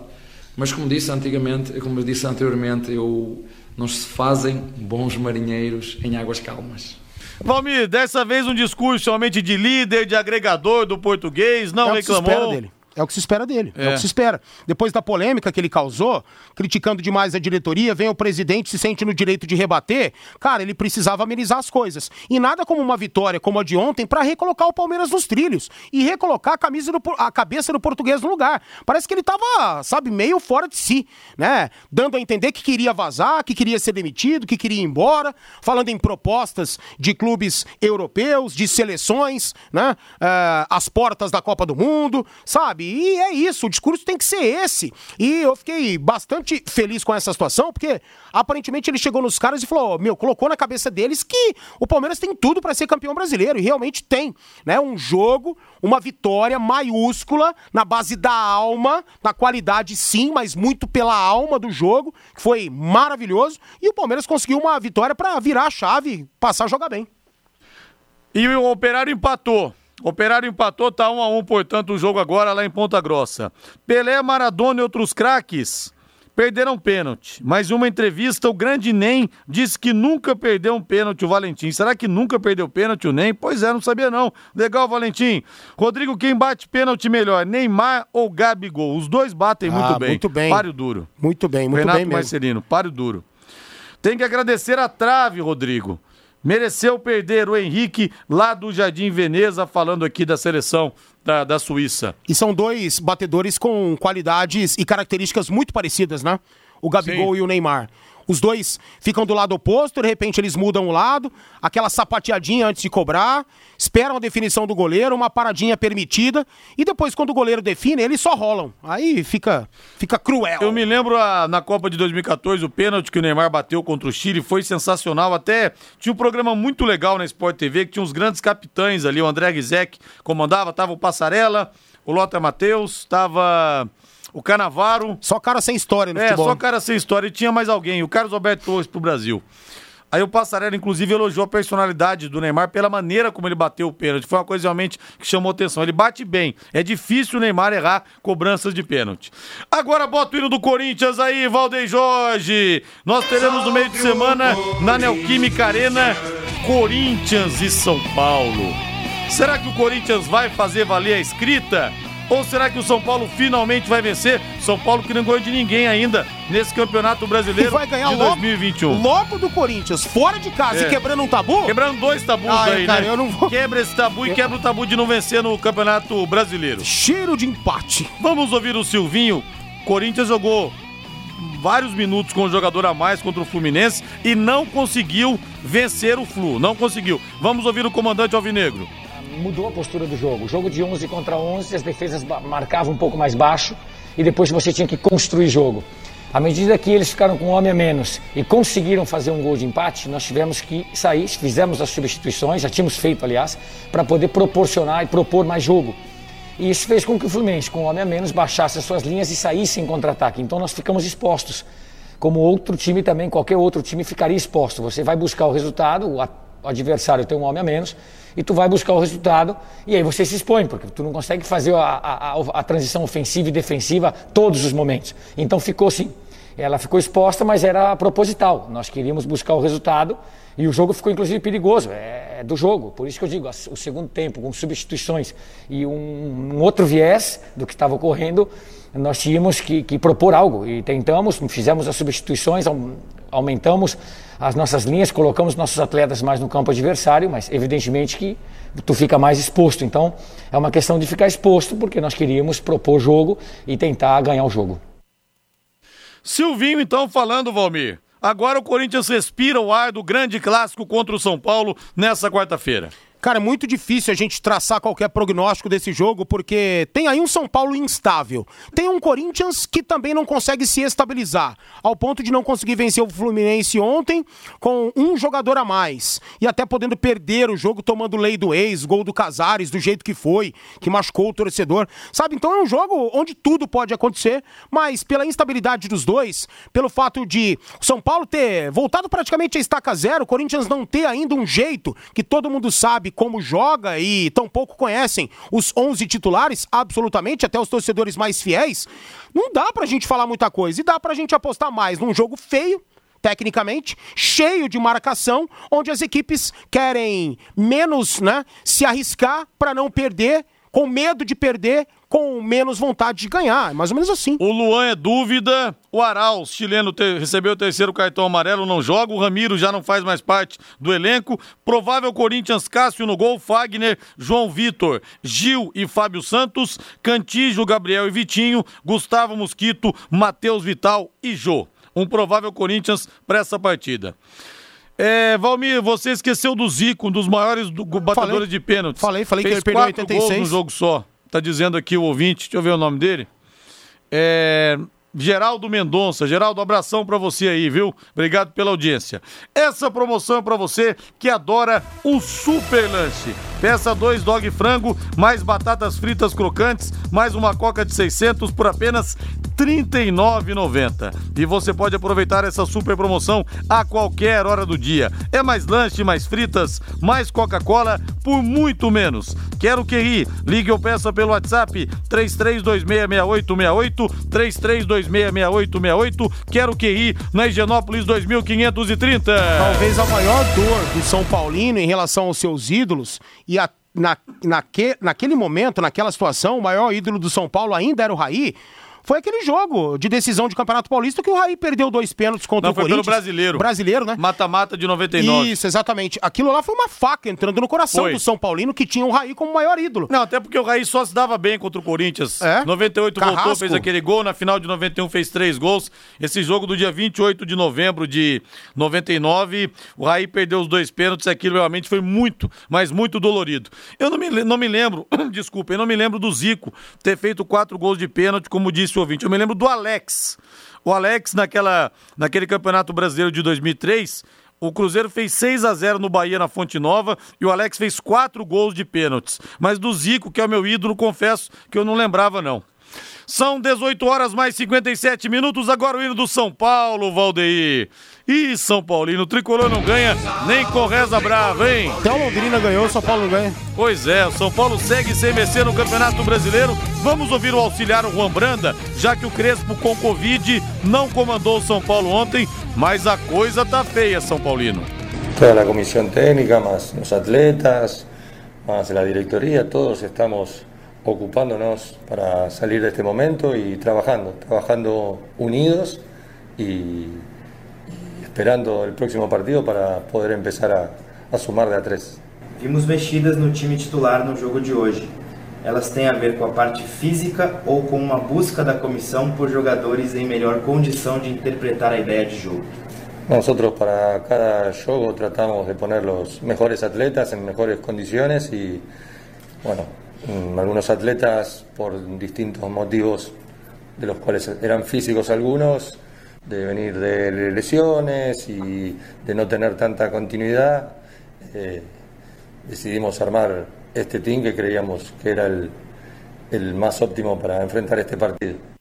Mas como disse antigamente, como disse anteriormente, eu não se fazem bons marinheiros em águas calmas. Valmir, dessa vez um discurso somente de líder, de agregador do português, não é reclamou. dele. É o que se espera dele. É. É. o que se espera. Depois da polêmica que ele causou, criticando demais a diretoria, vem o presidente se sente no direito de rebater. Cara, ele precisava amenizar as coisas. E nada como uma vitória como a de ontem para recolocar o Palmeiras nos trilhos e recolocar a camisa do, a cabeça do português no lugar. Parece que ele tava, sabe, meio fora de si, né? Dando a entender que queria vazar, que queria ser demitido, que queria ir embora, falando em propostas de clubes europeus, de seleções, né? Ah, as portas da Copa do Mundo, sabe? E é isso, o discurso tem que ser esse. E eu fiquei bastante feliz com essa situação, porque aparentemente ele chegou nos caras e falou: meu, colocou na cabeça deles que o Palmeiras tem tudo para ser campeão brasileiro, e realmente tem. Né? Um jogo, uma vitória maiúscula, na base da alma, na qualidade sim, mas muito pela alma do jogo, que foi maravilhoso. E o Palmeiras conseguiu uma vitória para virar a chave, passar a jogar bem. E o Operário empatou. Operário empatou, tá 1 a 1 portanto, o jogo agora lá em Ponta Grossa. Pelé, Maradona e outros craques perderam pênalti. Mas em uma entrevista, o grande Nem disse que nunca perdeu um pênalti o Valentim. Será que nunca perdeu pênalti o Nem? Pois é, não sabia não. Legal, Valentim. Rodrigo, quem bate pênalti melhor, Neymar ou Gabigol? Os dois batem muito Ah, bem. muito bem. Páreo duro. Muito bem, muito Renato bem mesmo. Marcelino, páreo duro. Tem que agradecer a trave, Rodrigo. Mereceu perder o Henrique lá do Jardim Veneza, falando aqui da seleção da, da Suíça. E são dois batedores com qualidades e características muito parecidas, né? O Gabigol Sim. e o Neymar. Os dois ficam do lado oposto, de repente eles mudam o lado, aquela sapateadinha antes de cobrar, esperam a definição do goleiro, uma paradinha permitida, e depois, quando o goleiro define, eles só rolam. Aí fica, fica cruel. Eu me lembro a- na Copa de 2014, o pênalti que o Neymar bateu contra o Chile foi sensacional. Até tinha um programa muito legal na Sport TV, que tinha uns grandes capitães ali. O André Gizek comandava, tava o Passarela, o Lothar Matheus, tava o Canavaro. Só cara sem história no É, futebol. só cara sem história. E tinha mais alguém, o Carlos Alberto Torres pro Brasil. Aí o Passarela, inclusive, elogiou a personalidade do Neymar pela maneira como ele bateu o pênalti. Foi uma coisa realmente que chamou atenção. Ele bate bem. É difícil o Neymar errar cobranças de pênalti. Agora bota o hino do Corinthians aí, Valdeir Jorge. Nós teremos no meio de semana, na Neoquímica Arena, Corinthians e São Paulo. Será que o Corinthians vai fazer valer a escrita? Ou será que o São Paulo finalmente vai vencer? São Paulo que não ganhou de ninguém ainda nesse Campeonato E Brasileiro vai ganhar de logo, 2021. logo do Corinthians, fora de casa É. e quebrando um tabu? Quebrando dois tabus Ah, aí, cara, né? eu não vou- Quebra esse tabu e quebra o tabu de não vencer no Campeonato Brasileiro. Cheiro de empate. Vamos ouvir o Silvinho. Corinthians jogou vários minutos com o jogador a mais contra o Fluminense e não conseguiu vencer o Flu. Não conseguiu. Vamos ouvir o comandante Alvinegro. Mudou a postura do jogo. O jogo de 11 contra 11, as defesas marcavam um pouco mais baixo e depois você tinha que construir jogo. À medida que eles ficaram com um homem a menos e conseguiram fazer um gol de empate, nós tivemos que sair, fizemos as substituições, já tínhamos feito, aliás, para poder proporcionar e propor mais jogo. E isso fez com que o Fluminense, com um homem a menos, baixasse as suas linhas e saísse em contra-ataque. Então nós ficamos expostos. Como outro time também, qualquer outro time ficaria exposto. Você vai buscar o resultado, o adversário tem um homem a menos, e tu vai buscar o resultado, e aí você se expõe, porque tu não consegue fazer a, a- a- a transição ofensiva e defensiva todos os momentos. Então ficou assim. Ela ficou exposta, mas era proposital. Nós queríamos buscar o resultado e o jogo ficou inclusive perigoso. É do jogo. Por isso que eu digo, o segundo tempo, com substituições e um, um outro viés do que estava ocorrendo, nós tínhamos que, que propor algo. E tentamos, fizemos as substituições, aum- aumentamos as nossas linhas, colocamos nossos atletas mais no campo adversário, mas evidentemente que tu fica mais exposto. Então é uma questão de ficar exposto, porque nós queríamos propor jogo e tentar ganhar o jogo. Silvinho, então, falando, Valmir. Agora o Corinthians respira o ar do grande clássico contra o São Paulo nessa quarta-feira. Cara, é muito difícil a gente traçar qualquer prognóstico desse jogo, porque tem aí um São Paulo instável. Tem um Corinthians que também não consegue se estabilizar, ao ponto de não conseguir vencer o Fluminense ontem com um jogador a mais. E até podendo perder o jogo tomando lei do ex, gol do Casares, do jeito que foi, que machucou o torcedor. Sabe? Então é um jogo onde tudo pode acontecer, mas pela instabilidade dos dois, pelo fato de o São Paulo ter voltado praticamente a estaca zero, o Corinthians não ter ainda um jeito que todo mundo sabe como joga e tampouco conhecem os 11 titulares, absolutamente, até os torcedores mais fiéis, não dá pra gente falar muita coisa. E dá pra gente apostar mais num jogo feio, tecnicamente, cheio de marcação, onde as equipes querem menos, né, se arriscar pra não perder, com medo de perder, com menos vontade de ganhar. É mais ou menos assim. O Luan é dúvida. O Arauz, chileno, te- recebeu o terceiro cartão amarelo, não joga. O Ramiro já não faz mais parte do elenco. Provável Corinthians, Cássio no gol, Fagner, João Vitor, Gil e Fábio Santos, Cantijo, Gabriel e Vitinho, Gustavo Mosquito, Matheus Vital e Jô. Um provável Corinthians para essa partida. É, Valmir, você esqueceu do Zico, um dos maiores do- batedores Falei. de pênaltis. Falei, falei que Fez ele perdeu quatro 86. gols no jogo só. Tá dizendo aqui o ouvinte, deixa eu ver o nome dele. É. Geraldo Mendonça. Geraldo, abração para você aí, viu? Obrigado pela audiência. Essa promoção é para você que adora o super lanche. Peça dois dog frango, mais batatas fritas crocantes, mais uma coca de 600 por apenas R$ 39,90. E você pode aproveitar essa super promoção a qualquer hora do dia. É mais lanche, mais fritas, mais Coca-Cola por muito menos. Quero que ri. Ligue ou peça pelo WhatsApp 33266868, 33266868. Quero que ri na Higienópolis 2530. Talvez a maior dor do São Paulino em relação aos seus ídolos e a, na, naque, naquele momento, naquela situação, o maior ídolo do São Paulo ainda era o Raí. Foi aquele jogo de decisão de Campeonato Paulista que o Raí perdeu dois pênaltis contra Não, o foi Corinthians. pelo brasileiro. Brasileiro, né? Mata-mata de 99. Isso, exatamente. Aquilo lá foi uma faca entrando no coração Foi. do São Paulino que tinha o Raí como maior ídolo. Não, até porque o Raí só se dava bem contra o Corinthians. É? 98 voltou, Carrasco. fez aquele gol. Na final de 91 fez três gols. Esse jogo do dia 28 de novembro de 99, o Raí perdeu os dois pênaltis. Aquilo realmente foi muito, mas muito dolorido. Eu não me, não me lembro, desculpa, eu não me lembro do Zico ter feito quatro gols de pênalti, como disse o ouvinte. Eu me lembro do Alex. O Alex, naquela, naquele Campeonato Brasileiro de 2003, o Cruzeiro fez 6 a 0 no Bahia na Fonte Nova e o Alex fez quatro gols de pênaltis. Mas do Zico, que é o meu ídolo, confesso que eu não lembrava não. São 18 horas mais 57 minutos, agora o hino do São Paulo, Valdeir. Ih, São Paulino, o tricolor não ganha nem com reza brava, hein? Até o Londrina ganhou, o São Paulo não ganha. Pois é, o São Paulo segue sem vencer no Campeonato Brasileiro. Vamos ouvir o auxiliar o Juan Branda, já que o Crespo com Covid não comandou o São Paulo ontem, mas a coisa tá feia, São Paulino. toda a comisión técnica, más los atletas, más la directoría, todos estamos ocupándonos para salir de este momento y trabajando, trabajando unidos y esperando el próximo partido para poder empezar a, a sumar de a tres. Vimos mexidas no time titular no jogo de hoje. Elas têm a ver com a parte física ou com uma busca da comissão por jogadores em melhor condição de interpretar a ideia de jogo? Nosotros para cada juego tratamos de poner los mejores atletas en mejores condiciones y bueno, mm, algunos atletas por distintos motivos de los cuales eran físicos algunos, de venir de lesiones y de no tener tanta continuidad, eh, decidimos armar este team que creíamos que era el, el más óptimo para enfrentar este partido.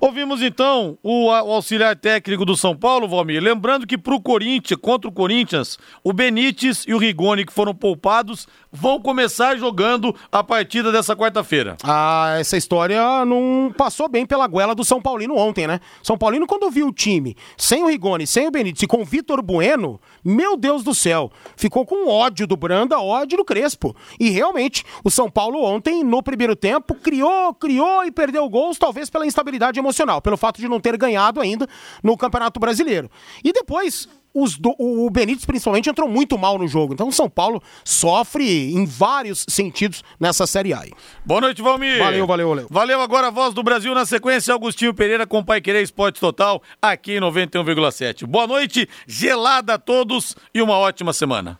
Ouvimos então o, o auxiliar técnico do São Paulo, Valmir. Lembrando que pro Corinthians, contra o Corinthians, o Benítez e o Rigoni, que foram poupados, vão começar jogando a partida dessa quarta-feira. Ah, essa história não passou bem pela goela do São Paulino ontem, né? São Paulino, quando viu o time sem o Rigoni, sem o Benítez e com o Vitor Bueno, meu Deus do céu, ficou com ódio do Branda, ódio do Crespo. E realmente, o São Paulo ontem, no primeiro tempo, criou, criou e perdeu gols, talvez pela instabilidade emocional, pelo fato de não ter ganhado ainda no Campeonato Brasileiro. E depois, os do- o Benítez principalmente entrou muito mal no jogo. Então o São Paulo sofre em vários sentidos nessa Série A. Boa noite, Valmir. Valeu, valeu, valeu. Valeu agora a voz do Brasil na sequência, Augustinho Pereira com Pai Querer Esporte Total, aqui em 91,7. Boa noite, gelada a todos e uma ótima semana.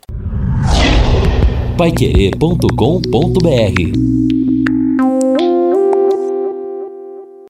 Paiquerê.com.br